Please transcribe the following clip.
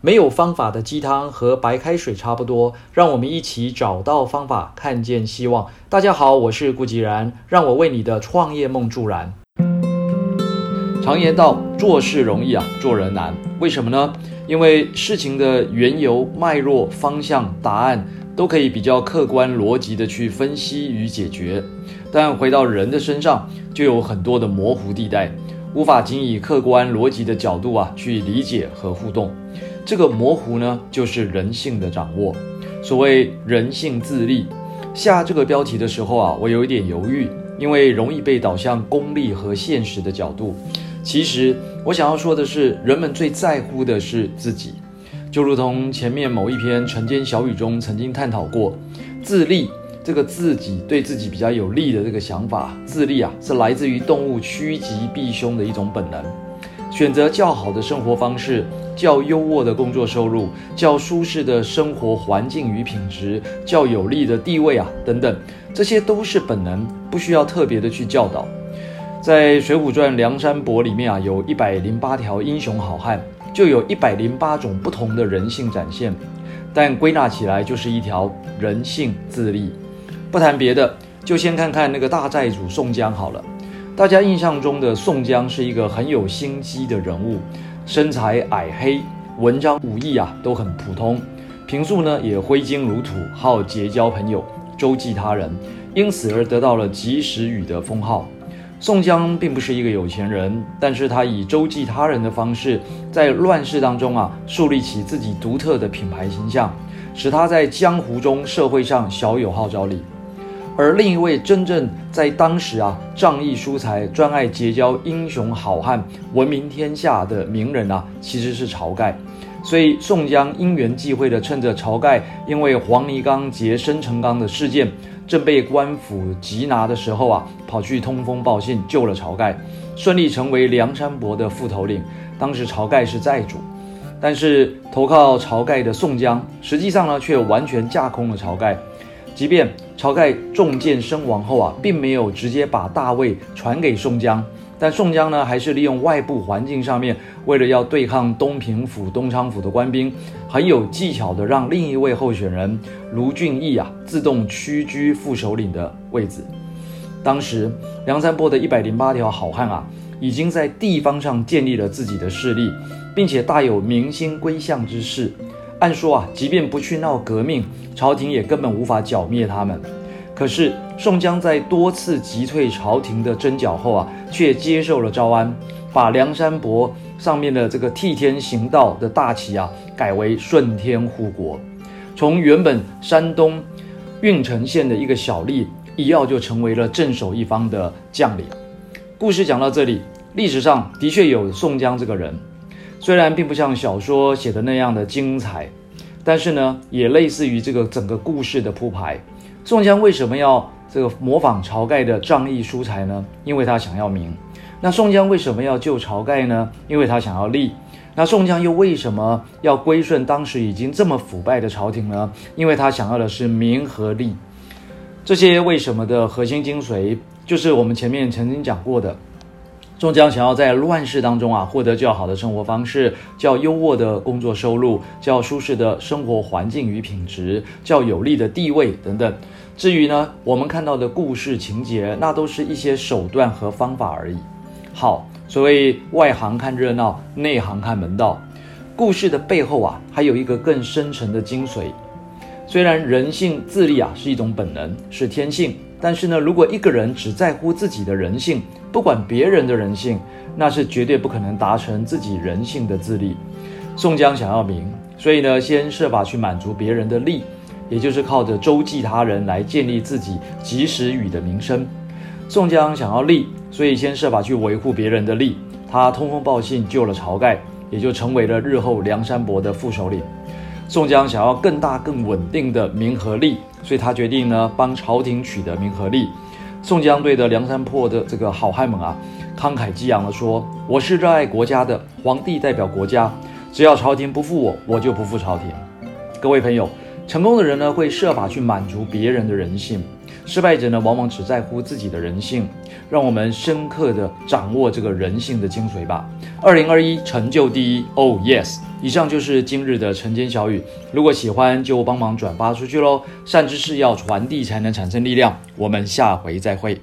没有方法的鸡汤和白开水差不多，让我们一起找到方法，看见希望。大家好，我是顾吉然，让我为你的创业梦助燃。常言道，做事容易啊，做人难。为什么呢？因为事情的缘由、脉络、方向、答案都可以比较客观逻辑的去分析与解决，但回到人的身上，就有很多的模糊地带，无法仅以客观逻辑的角度啊去理解和互动。这个模糊呢，就是人性的掌握。所谓人性自立，下这个标题的时候啊，我有一点犹豫，因为容易被导向功利和现实的角度。其实我想要说的是，人们最在乎的是自己，就如同前面某一篇晨间小语中曾经探讨过，自立这个自己对自己比较有利的这个想法，自立啊，是来自于动物趋吉避凶的一种本能。选择较好的生活方式、较优渥的工作收入、较舒适的生活环境与品质、较有利的地位啊等等，这些都是本能，不需要特别的去教导。在《水浒传》梁山伯里面啊，有一百零八条英雄好汉，就有一百零八种不同的人性展现，但归纳起来就是一条人性自立。不谈别的，就先看看那个大寨主宋江好了。大家印象中的宋江是一个很有心机的人物，身材矮黑，文章武艺啊都很普通，平素呢也挥金如土，好结交朋友，周济他人，因此而得到了及时雨的封号。宋江并不是一个有钱人，但是他以周济他人的方式，在乱世当中啊树立起自己独特的品牌形象，使他在江湖中、社会上小有号召力。而另一位真正在当时啊仗义疏财、专爱结交英雄好汉、闻名天下的名人啊，其实是晁盖。所以宋江因缘际会的趁着晁盖因为黄泥冈劫生辰纲的事件正被官府缉拿的时候啊，跑去通风报信，救了晁盖，顺利成为梁山伯的副头领。当时晁盖是寨主，但是投靠晁盖的宋江，实际上呢却完全架空了晁盖。即便晁盖中箭身亡后啊，并没有直接把大位传给宋江，但宋江呢，还是利用外部环境上面，为了要对抗东平府、东昌府的官兵，很有技巧的让另一位候选人卢俊义啊，自动屈居副首领的位置。当时梁山泊的一百零八条好汉啊，已经在地方上建立了自己的势力，并且大有民心归向之势。按说啊，即便不去闹革命，朝廷也根本无法剿灭他们。可是宋江在多次击退朝廷的征剿后啊，却接受了招安，把梁山伯上面的这个替天行道的大旗啊，改为顺天护国。从原本山东郓城县的一个小吏，一跃就成为了镇守一方的将领。故事讲到这里，历史上的确有宋江这个人。虽然并不像小说写的那样的精彩，但是呢，也类似于这个整个故事的铺排。宋江为什么要这个模仿晁盖的仗义疏财呢？因为他想要名。那宋江为什么要救晁盖呢？因为他想要利。那宋江又为什么要归顺当时已经这么腐败的朝廷呢？因为他想要的是名和利。这些为什么的核心精髓，就是我们前面曾经讲过的。宋江想要在乱世当中啊，获得较好的生活方式、较优渥的工作收入、较舒适的生活环境与品质、较有利的地位等等。至于呢，我们看到的故事情节，那都是一些手段和方法而已。好，所谓外行看热闹，内行看门道。故事的背后啊，还有一个更深沉的精髓。虽然人性自立啊是一种本能，是天性，但是呢，如果一个人只在乎自己的人性，不管别人的人性，那是绝对不可能达成自己人性的自立。宋江想要名，所以呢，先设法去满足别人的利，也就是靠着周济他人来建立自己及时雨的名声。宋江想要利，所以先设法去维护别人的利。他通风报信救了晁盖，也就成为了日后梁山伯的副首领。宋江想要更大更稳定的名和利，所以他决定呢帮朝廷取得名和利。宋江对着梁山泊的这个好汉们啊，慷慨激昂地说：“我是热爱国家的，皇帝代表国家，只要朝廷不负我，我就不负朝廷。”各位朋友，成功的人呢，会设法去满足别人的人性；失败者呢，往往只在乎自己的人性。让我们深刻的掌握这个人性的精髓吧。二零二一成就第一，Oh yes！以上就是今日的晨间小语。如果喜欢，就帮忙转发出去喽。善知识要传递才能产生力量。我们下回再会。